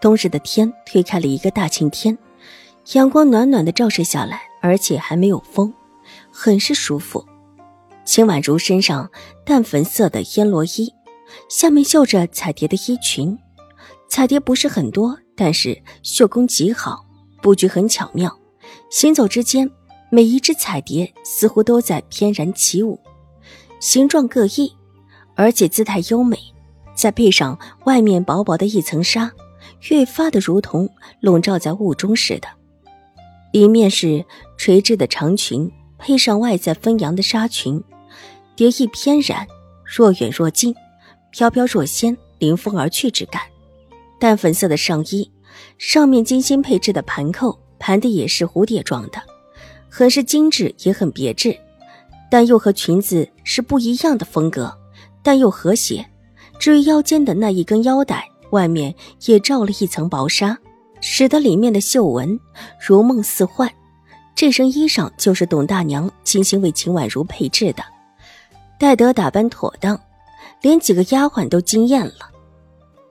冬日的天推开了一个大晴天，阳光暖暖的照射下来，而且还没有风，很是舒服。秦婉如身上淡粉色的烟罗衣，下面绣着彩蝶的衣裙，彩蝶不是很多，但是绣工极好，布局很巧妙，行走之间，每一只彩蝶似乎都在翩然起舞，形状各异，而且姿态优美。再配上外面薄薄的一层纱，越发的如同笼罩在雾中似的。里面是垂直的长裙，配上外在分扬的纱裙，蝶翼翩然，若远若近，飘飘若仙，临风而去之感。淡粉色的上衣，上面精心配置的盘扣，盘的也是蝴蝶状的，很是精致，也很别致，但又和裙子是不一样的风格，但又和谐。至于腰间的那一根腰带，外面也罩了一层薄纱，使得里面的绣纹如梦似幻。这身衣裳就是董大娘精心为秦婉如配制的，待得打扮妥当，连几个丫鬟都惊艳了。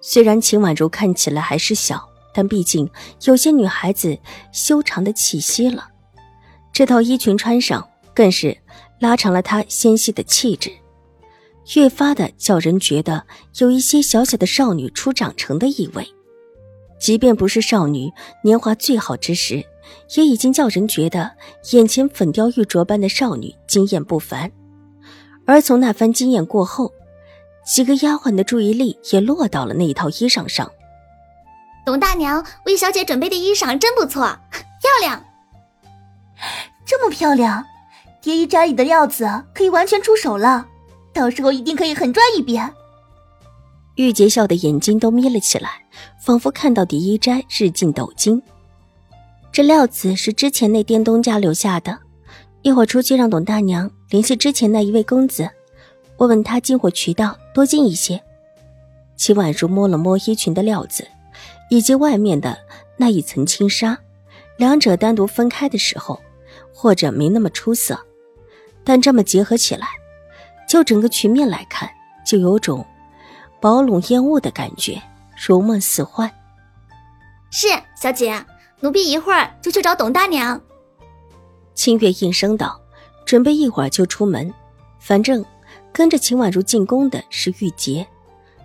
虽然秦婉如看起来还是小，但毕竟有些女孩子修长的气息了。这套衣裙穿上，更是拉长了她纤细的气质。越发的叫人觉得有一些小小的少女初长成的意味，即便不是少女年华最好之时，也已经叫人觉得眼前粉雕玉琢般的少女惊艳不凡。而从那番惊艳过后，几个丫鬟的注意力也落到了那一套衣裳上。董大娘为小姐准备的衣裳真不错，漂亮。这么漂亮，蝶衣斋里的料子可以完全出手了。到时候一定可以狠赚一笔。玉洁笑的眼睛都眯了起来，仿佛看到第一斋日进斗金。这料子是之前那店东家留下的，一会儿出去让董大娘联系之前那一位公子，问问他进货渠道多进一些。齐婉如摸了摸衣裙的料子，以及外面的那一层轻纱，两者单独分开的时候，或者没那么出色，但这么结合起来。就整个局面来看，就有种薄笼烟雾的感觉，如梦似幻。是小姐，奴婢一会儿就去找董大娘。清月应声道，准备一会儿就出门。反正跟着秦婉如进宫的是玉洁，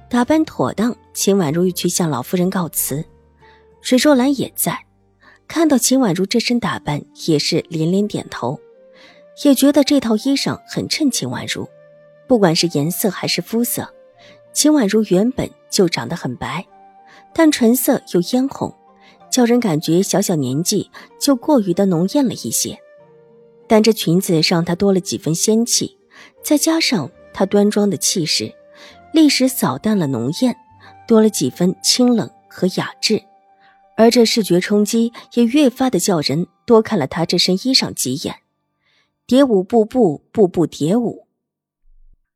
打扮妥当，秦婉如欲去向老夫人告辞。水若兰也在，看到秦婉如这身打扮，也是连连点头，也觉得这套衣裳很衬秦婉如。不管是颜色还是肤色，秦婉如原本就长得很白，但唇色又嫣红，叫人感觉小小年纪就过于的浓艳了一些。但这裙子让她多了几分仙气，再加上她端庄的气势，立时扫淡了浓艳，多了几分清冷和雅致。而这视觉冲击也越发的叫人多看了她这身衣裳几眼。蝶舞步步，步步蝶舞。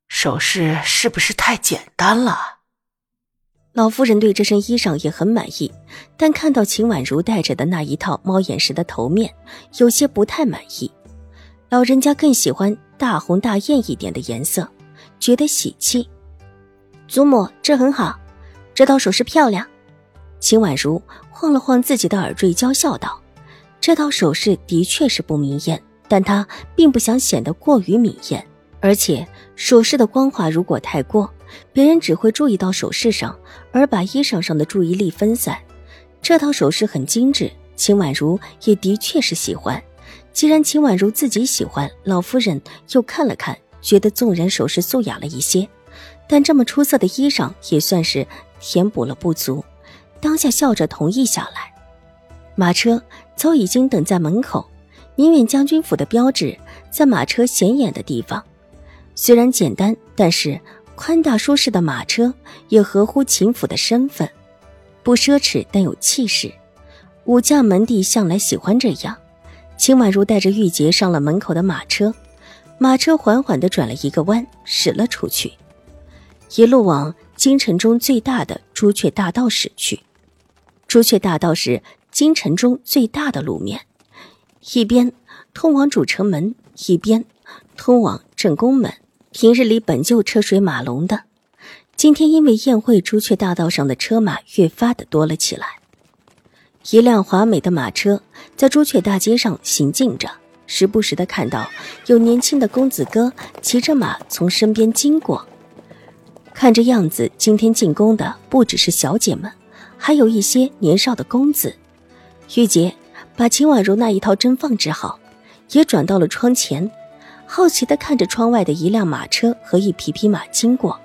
首饰是不是太简单了？老夫人对这身衣裳也很满意，但看到秦婉如戴着的那一套猫眼石的头面，有些不太满意。老人家更喜欢大红大艳一点的颜色，觉得喜气。祖母，这很好，这套首饰漂亮。秦婉如晃了晃自己的耳坠，娇笑道：“这套首饰的确是不明艳，但她并不想显得过于明艳。”而且首饰的光滑如果太过，别人只会注意到首饰上，而把衣裳上的注意力分散。这套首饰很精致，秦婉如也的确是喜欢。既然秦婉如自己喜欢，老夫人又看了看，觉得纵然首饰素雅了一些，但这么出色的衣裳也算是填补了不足。当下笑着同意下来。马车早已经等在门口，宁远将军府的标志在马车显眼的地方。虽然简单，但是宽大舒适的马车也合乎秦府的身份。不奢侈但有气势。武将门第向来喜欢这样。秦婉如带着玉洁上了门口的马车，马车缓缓地转了一个弯，驶了出去，一路往京城中最大的朱雀大道驶去。朱雀大道是京城中最大的路面，一边通往主城门，一边通往正宫门。平日里本就车水马龙的，今天因为宴会，朱雀大道上的车马越发的多了起来。一辆华美的马车在朱雀大街上行进着，时不时的看到有年轻的公子哥骑着马从身边经过。看这样子，今天进宫的不只是小姐们，还有一些年少的公子。玉洁把秦婉如那一套针放置好，也转到了窗前。好奇地看着窗外的一辆马车和一匹匹马经过，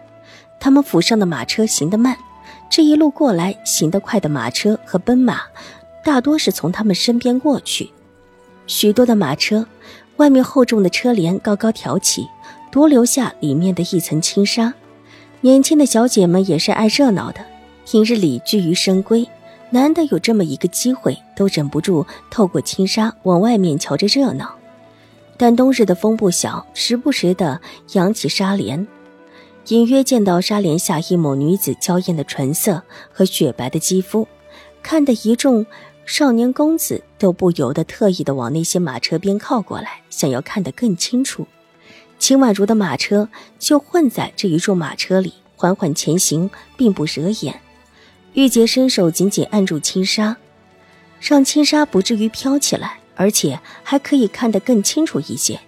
他们府上的马车行得慢，这一路过来行得快的马车和奔马，大多是从他们身边过去。许多的马车外面厚重的车帘高高挑起，多留下里面的一层轻纱。年轻的小姐们也是爱热闹的，平日里居于深闺，难得有这么一个机会，都忍不住透过轻纱往外面瞧着热闹。但冬日的风不小，时不时的扬起纱帘，隐约见到纱帘下一抹女子娇艳的唇色和雪白的肌肤，看得一众少年公子都不由得特意的往那些马车边靠过来，想要看得更清楚。秦婉如的马车就混在这一众马车里，缓缓前行，并不惹眼。玉洁伸手紧紧按住轻纱，让轻纱不至于飘起来。而且还可以看得更清楚一些。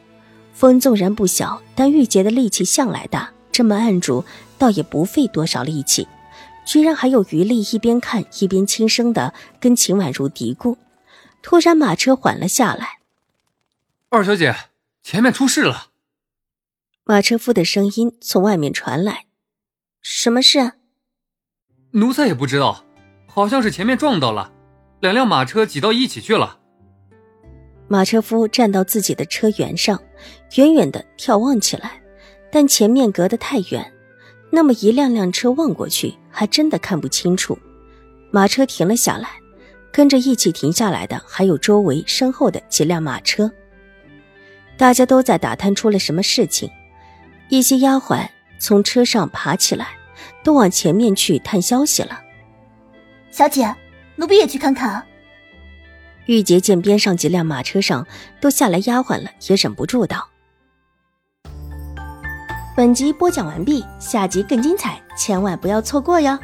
风纵然不小，但玉洁的力气向来大，这么按住倒也不费多少力气，居然还有余力一边看一边轻声的跟秦婉如嘀咕。突然，马车缓了下来。二小姐，前面出事了。马车夫的声音从外面传来：“什么事？”奴才也不知道，好像是前面撞到了，两辆马车挤到一起去了。马车夫站到自己的车辕上，远远的眺望起来，但前面隔得太远，那么一辆辆车望过去，还真的看不清楚。马车停了下来，跟着一起停下来的还有周围身后的几辆马车。大家都在打探出了什么事情，一些丫鬟从车上爬起来，都往前面去探消息了。小姐，奴婢也去看看。玉洁见边上几辆马车上都下来丫鬟了，也忍不住道：“本集播讲完毕，下集更精彩，千万不要错过哟！”